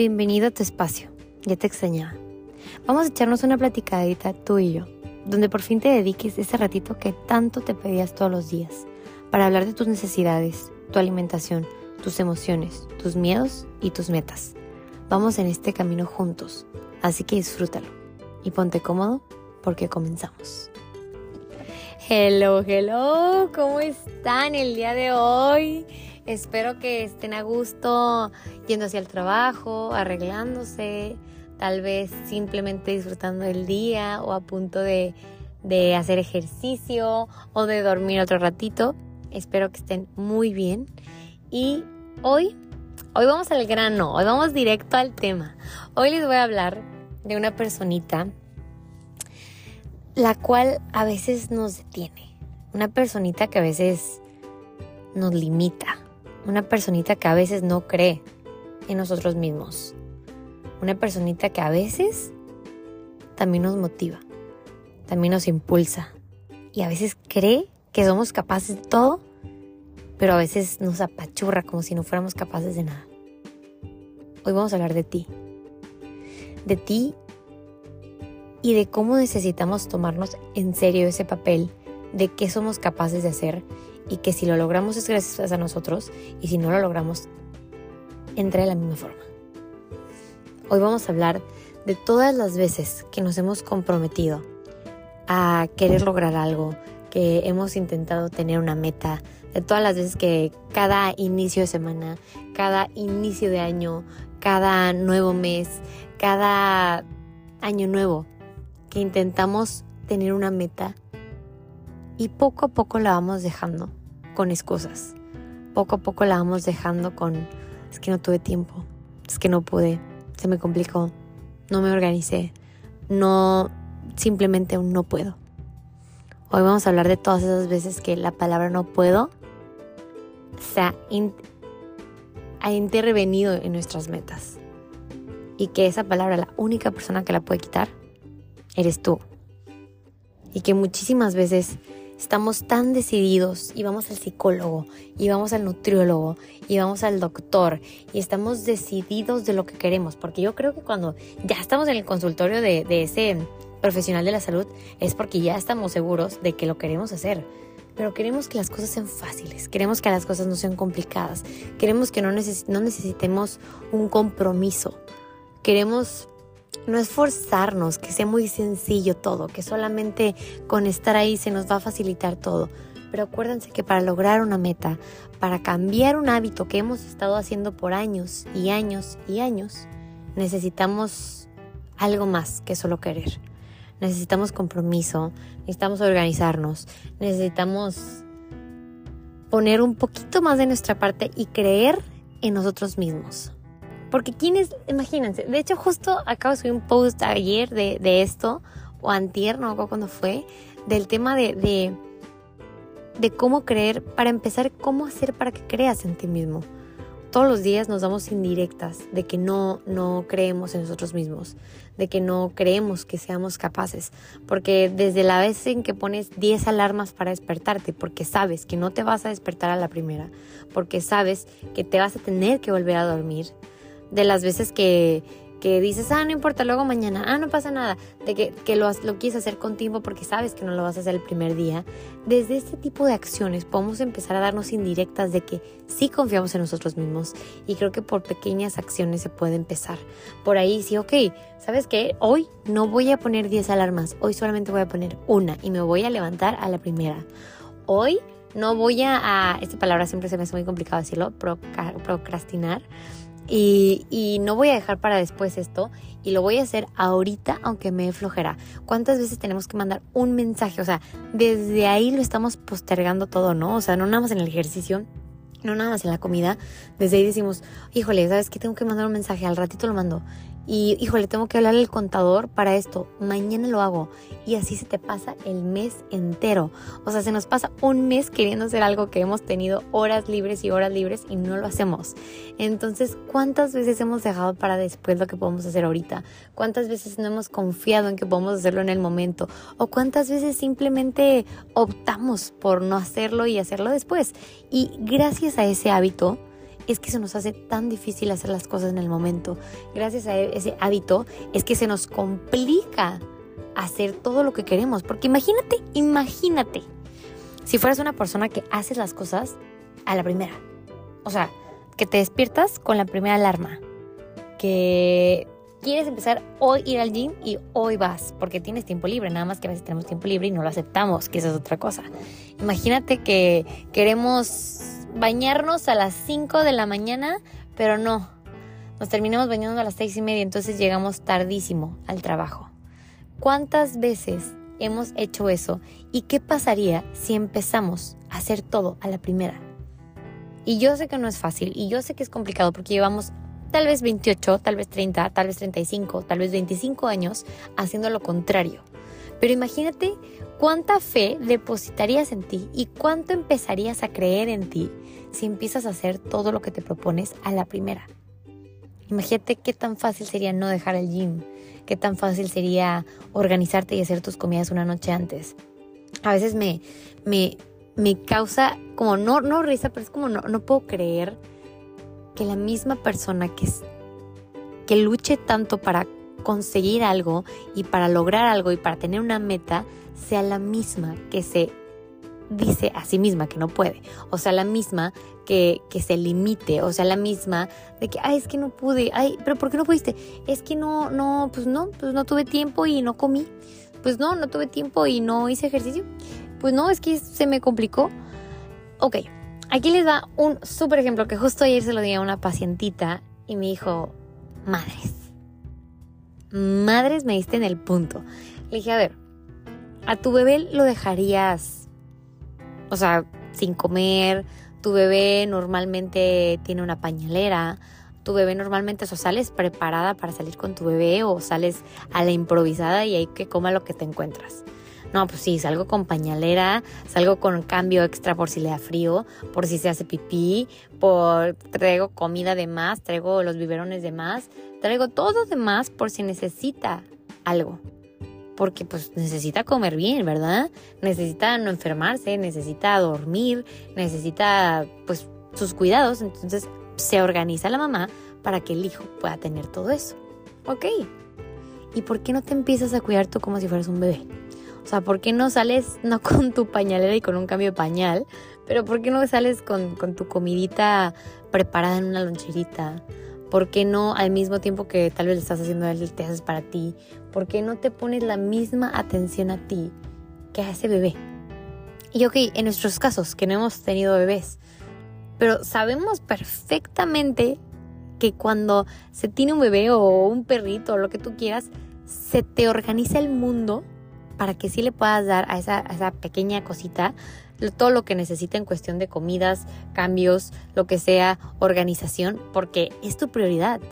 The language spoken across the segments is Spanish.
bienvenido a tu espacio. Ya te extrañaba. Vamos a echarnos una platicadita tú y yo, donde por fin te dediques ese ratito que tanto te pedías todos los días, para hablar de tus necesidades, tu alimentación, tus emociones, tus miedos y tus metas. Vamos en este camino juntos, así que disfrútalo y ponte cómodo porque comenzamos. Hello, hello, ¿cómo están el día de hoy? Espero que estén a gusto yendo hacia el trabajo, arreglándose, tal vez simplemente disfrutando del día o a punto de, de hacer ejercicio o de dormir otro ratito. Espero que estén muy bien. Y hoy, hoy vamos al grano, hoy vamos directo al tema. Hoy les voy a hablar de una personita la cual a veces nos detiene. Una personita que a veces nos limita una personita que a veces no cree en nosotros mismos. Una personita que a veces también nos motiva, también nos impulsa y a veces cree que somos capaces de todo, pero a veces nos apachurra como si no fuéramos capaces de nada. Hoy vamos a hablar de ti, de ti y de cómo necesitamos tomarnos en serio ese papel de qué somos capaces de hacer y que si lo logramos es gracias a nosotros y si no lo logramos, entra de la misma forma. Hoy vamos a hablar de todas las veces que nos hemos comprometido a querer lograr algo, que hemos intentado tener una meta, de todas las veces que cada inicio de semana, cada inicio de año, cada nuevo mes, cada año nuevo, que intentamos tener una meta y poco a poco la vamos dejando con excusas. Poco a poco la vamos dejando con, es que no tuve tiempo, es que no pude, se me complicó, no me organicé, no, simplemente no puedo. Hoy vamos a hablar de todas esas veces que la palabra no puedo se ha intervenido en nuestras metas. Y que esa palabra, la única persona que la puede quitar, eres tú. Y que muchísimas veces estamos tan decididos y vamos al psicólogo y vamos al nutriólogo y vamos al doctor y estamos decididos de lo que queremos, porque yo creo que cuando ya estamos en el consultorio de, ese profesional de la salud es porque ya estamos seguros de que lo queremos hacer. Pero queremos que las cosas sean fáciles, queremos que las cosas no sean complicadas, queremos que no, no necesitemos un compromiso, queremos no esforzarnos, que sea muy sencillo todo, que solamente con estar ahí se nos va a facilitar todo. Pero acuérdense que para lograr una meta, para cambiar un hábito que hemos estado haciendo por años y años y años, necesitamos algo más que solo querer. Necesitamos compromiso, necesitamos organizarnos, necesitamos poner un poquito más de nuestra parte y creer en nosotros mismos. Porque quienes, imagínense, de hecho justo acabo de subir un post ayer de, de esto, o antier, no recuerdo cuándo fue, del tema de, de, de cómo creer, para empezar, cómo hacer para que creas en ti mismo. Todos los días nos damos indirectas de que no, no creemos en nosotros mismos, de que no creemos que seamos capaces, porque desde la vez en que pones 10 alarmas para despertarte, porque sabes que no te vas a despertar a la primera, porque sabes que te vas a tener que volver a dormir, de las veces que, que dices, ah, no importa, luego mañana, ah, no pasa nada, de que, que lo, lo quieres hacer con tiempo porque sabes que no lo vas a hacer el primer día. Desde este tipo de acciones podemos empezar a darnos indirectas de que sí confiamos en nosotros mismos y creo que por pequeñas acciones se puede empezar. Por ahí sí, ok, ¿sabes qué? Hoy no voy a poner 10 alarmas, hoy solamente voy a poner una y me voy a levantar a la primera. Hoy no voy a, esta palabra siempre se me hace muy complicado decirlo, procrastinar y, no voy a dejar para después esto y lo voy a hacer ahorita aunque me flojera. ¿Cuántas veces tenemos que mandar un mensaje? O sea, desde ahí lo estamos postergando todo, ¿no? O sea, no nada más en el ejercicio, no nada más en la comida. Desde ahí decimos, híjole, ¿sabes qué? Tengo que mandar un mensaje, al ratito lo mando y híjole, tengo que hablarle al contador para esto, mañana lo hago. Y así se te pasa el mes entero. O sea, se nos pasa un mes queriendo hacer algo que hemos tenido horas libres y horas libres y no lo hacemos. Entonces, ¿cuántas veces hemos dejado para después lo que podemos hacer ahorita? ¿Cuántas veces no hemos confiado en que podemos hacerlo en el momento? ¿O cuántas veces simplemente optamos por no hacerlo y hacerlo después? Y gracias a ese hábito, es que se nos hace tan difícil hacer las cosas en el momento. Gracias a ese hábito es que se nos complica hacer todo lo que queremos. Porque imagínate, imagínate, si fueras una persona que haces las cosas a la primera. O sea, que te despiertas con la primera alarma. Que quieres empezar hoy ir al gym y hoy vas porque tienes tiempo libre, nada más que a veces tenemos tiempo libre y no lo aceptamos, que esa es otra cosa. Imagínate que queremos bañarnos a las 5 de la mañana, pero no, nos terminamos bañando a las 6 y media, entonces llegamos tardísimo al trabajo. ¿Cuántas veces hemos hecho eso? ¿Y qué pasaría si empezamos a hacer todo a la primera? Y yo sé que no es fácil y yo sé que es complicado porque llevamos tal vez 28, tal vez 30, tal vez 35, tal vez 25 años haciendo lo contrario. Pero imagínate cuánta fe depositarías en ti y cuánto empezarías a creer en ti si empiezas a hacer todo lo que te propones a la primera. Imagínate qué tan fácil sería no dejar el gym, qué tan fácil sería organizarte y hacer tus comidas una noche antes. A veces me, me, me causa como no, no risa, pero es como no, no puedo creer que la misma persona que, que luche tanto para conseguir algo y para lograr algo y para tener una meta sea la misma que se dice a sí misma que no puede, o sea, la misma que, que, se limite, o sea, la misma de que, ay, es que no pude, ay, pero ¿por qué no pudiste? Es que no, no, pues no, pues no tuve tiempo y no comí, pues no, no tuve tiempo y no hice ejercicio, pues no, es que se me complicó. Ok, aquí les da un súper ejemplo que justo ayer se lo di a una pacientita y me dijo, madres, madres me diste en el punto. Le dije, a ver, a tu bebé lo dejarías, o sea, sin comer, tu bebé normalmente tiene una pañalera, tu bebé normalmente o sales preparada para salir con tu bebé o sales a la improvisada y hay que coma lo que te encuentras. No, pues sí, salgo con pañalera, salgo con cambio extra por si le da frío, por si se hace pipí, por traigo comida de más, traigo los biberones de más, traigo todo de más por si necesita algo. Porque pues necesita comer bien, ¿verdad? Necesita no enfermarse, necesita dormir, necesita pues sus cuidados. Entonces se organiza la mamá para que el hijo pueda tener todo eso. ¿Ok? ¿Y por qué no te empiezas a cuidar tú como si fueras un bebé? O sea, ¿por qué no sales no con tu pañalera y con un cambio de pañal? Pero ¿por qué no sales con, tu comidita preparada en una loncherita? ¿Por qué no al mismo tiempo que tal vez le estás haciendo él, te haces para ti? ¿Por qué no te pones la misma atención a ti que a ese bebé? Y ok, en nuestros casos, que no hemos tenido bebés, pero sabemos perfectamente que cuando se tiene un bebé o un perrito o lo que tú quieras, se te organiza el mundo para que sí le puedas dar a esa, pequeña cosita todo lo que necesita en cuestión de comidas, cambios, lo que sea, organización, porque es tu prioridad.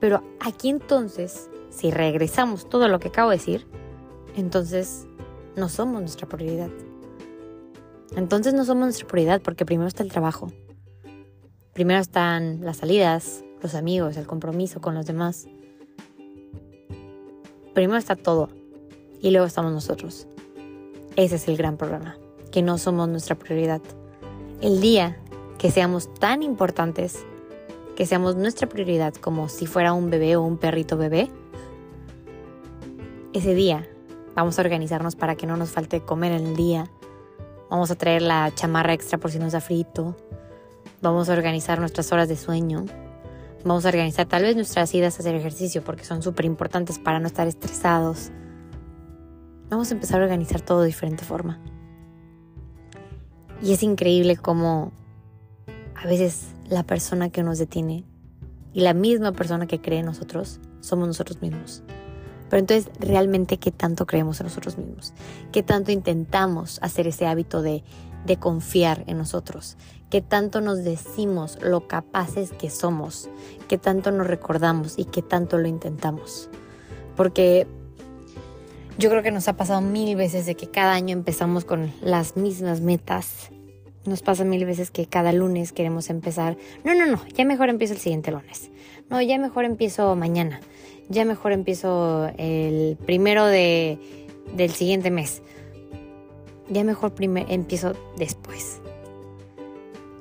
Pero aquí entonces, si regresamos todo lo que acabo de decir, entonces no somos nuestra prioridad. Entonces no somos nuestra prioridad porque primero está el trabajo. Primero están las salidas, los amigos, el compromiso con los demás. Primero está todo y luego estamos nosotros. Ese es el gran problema, que no somos nuestra prioridad. El día que seamos tan importantes, que seamos nuestra prioridad como si fuera un bebé o un perrito bebé, ese día vamos a organizarnos para que no nos falte comer en el día. Vamos a traer la chamarra extra por si nos da frito. Vamos a organizar nuestras horas de sueño. Vamos a organizar tal vez nuestras idas a hacer ejercicio porque son súper importantes para no estar estresados vamos a empezar a organizar todo de diferente forma. Y es increíble cómo a veces la persona que nos detiene y la misma persona que cree en nosotros somos nosotros mismos. Pero entonces, ¿realmente qué tanto creemos en nosotros mismos? ¿Qué tanto intentamos hacer ese hábito de, de confiar en nosotros? ¿Qué tanto nos decimos lo capaces que somos? ¿Qué tanto nos recordamos y qué tanto lo intentamos? Porque yo creo que nos ha pasado mil veces de que cada año empezamos con las mismas metas. Nos pasa mil veces que cada lunes queremos empezar. No, no, no, ya mejor empiezo el siguiente lunes. No, ya mejor empiezo mañana. Ya mejor empiezo el primero de, del siguiente mes. Ya mejor empiezo después.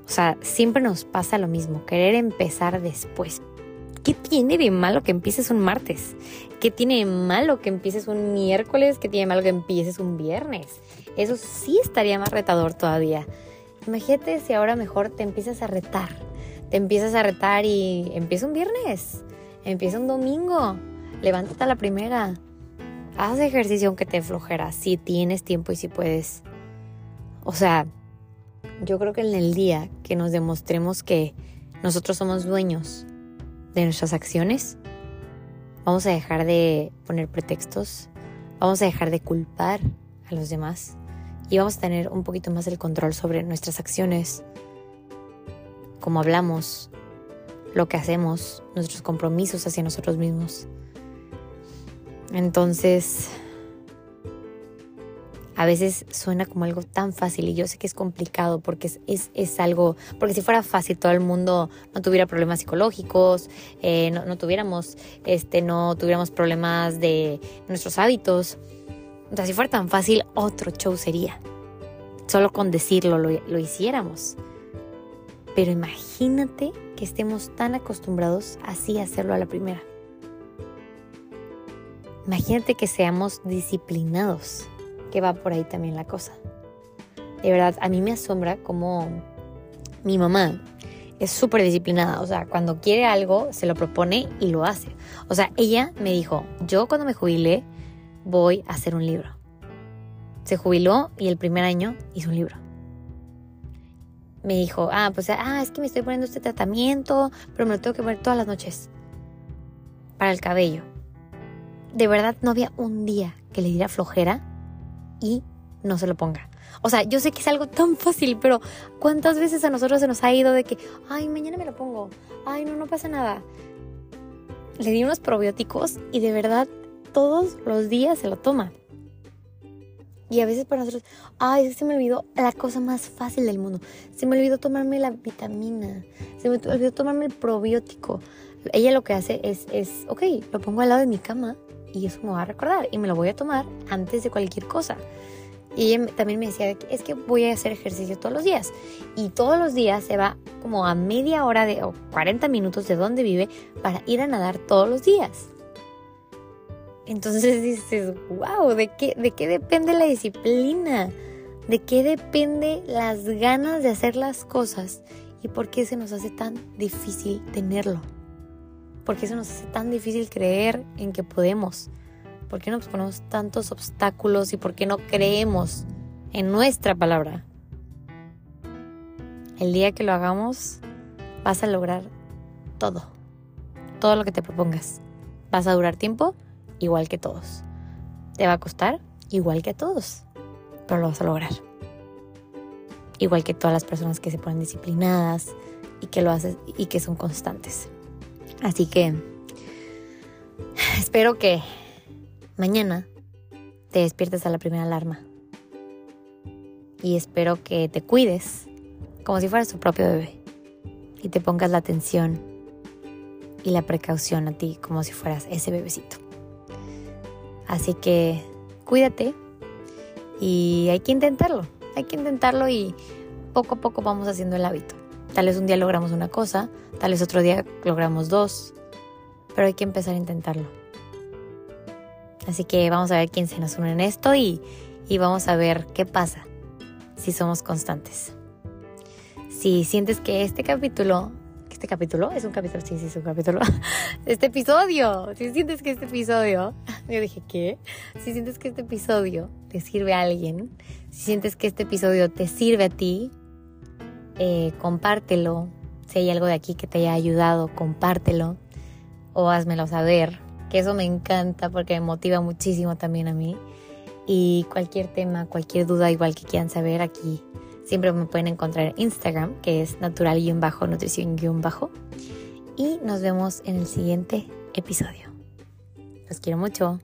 O sea, siempre nos pasa lo mismo, querer empezar después. ¿Qué tiene de malo que empieces un martes? ¿Qué tiene de malo que empieces un miércoles? ¿Qué tiene de malo que empieces un viernes? Eso sí estaría más retador todavía. Imagínate si ahora mejor te empiezas a retar. Te empiezas a retar y empieza un viernes, empieza un domingo, levántate a la primera. Haz ejercicio aunque te flojera, si tienes tiempo y si puedes. O sea, yo creo que en el día que nos demostremos que nosotros somos dueños de nuestras acciones, vamos a dejar de poner pretextos, vamos a dejar de culpar a los demás. Y vamos a tener un poquito más el control sobre nuestras acciones, cómo hablamos, lo que hacemos, nuestros compromisos hacia nosotros mismos. Entonces, a veces suena como algo tan fácil y yo sé que es complicado porque es, algo, porque si fuera fácil todo el mundo no tuviera problemas psicológicos, eh, no, tuviéramos, este, no tuviéramos problemas de nuestros hábitos. O sea, si fuera tan fácil, otro show sería. Solo con decirlo lo, lo hiciéramos. Pero imagínate que estemos tan acostumbrados así a hacerlo a la primera. Imagínate que seamos disciplinados que va por ahí también la cosa. De verdad, a mí me asombra cómo mi mamá es súper disciplinada. O sea, cuando quiere algo, se lo propone y lo hace. O sea, ella me dijo, yo cuando me jubilé voy a hacer un libro. Se jubiló y el primer año hizo un libro. Me dijo, ah, pues, ah, es que me estoy poniendo este tratamiento, pero me lo tengo que poner todas las noches. Para el cabello. De verdad, no había un día que le diera flojera y no se lo ponga. O sea, yo sé que es algo tan fácil, pero ¿cuántas veces a nosotros se nos ha ido de que, ay, mañana me lo pongo, ay, no, no pasa nada? Le di unos probióticos y de verdad todos los días se lo toma. Y a veces para nosotros, ay, se me olvidó la cosa más fácil del mundo. Se me olvidó tomarme la vitamina. Se me olvidó tomarme el probiótico. Ella lo que hace es, es, ok, lo pongo al lado de mi cama y eso me va a recordar y me lo voy a tomar antes de cualquier cosa. Y ella también me decía es que voy a hacer ejercicio todos los días. Y todos los días se va como a media hora de, o 40 minutos de donde vive para ir a nadar todos los días. Entonces dices, wow, ¿de qué, ¿de qué depende la disciplina? ¿De qué depende las ganas de hacer las cosas? ¿Y por qué se nos hace tan difícil tenerlo? ¿Por qué se nos hace tan difícil creer en que podemos? ¿Por qué nos ponemos tantos obstáculos y por qué no creemos en nuestra palabra? El día que lo hagamos, vas a lograr todo. Todo lo que te propongas. Vas a durar tiempo igual que todos. Te va a costar igual que a todos, pero lo vas a lograr. Igual que todas las personas que se ponen disciplinadas y que lo hacen y que son constantes. Así que espero que mañana te despiertes a la primera alarma. Y espero que te cuides como si fueras tu propio bebé. Y te pongas la atención y la precaución a ti como si fueras ese bebecito. Así que cuídate y hay que intentarlo. Hay que intentarlo y poco a poco vamos haciendo el hábito. Tal vez un día logramos una cosa, tal vez otro día logramos dos, pero hay que empezar a intentarlo. Así que vamos a ver quién se nos une en esto y, y vamos a ver qué pasa si somos constantes. Si sientes que este capítulo, este capítulo es un capítulo, sí, sí, es un capítulo, este episodio, si sientes que este episodio, yo dije, ¿qué? Si sientes que este episodio te sirve a alguien, si sientes que este episodio te sirve a ti, eh, compártelo. Si hay algo de aquí que te haya ayudado, compártelo o házmelo saber, que eso me encanta porque me motiva muchísimo también a mí. Y cualquier tema, cualquier duda, igual que quieran saber, aquí siempre me pueden encontrar en Instagram, que es natural-nutrición-bajo. Y nos vemos en el siguiente episodio. Los quiero mucho.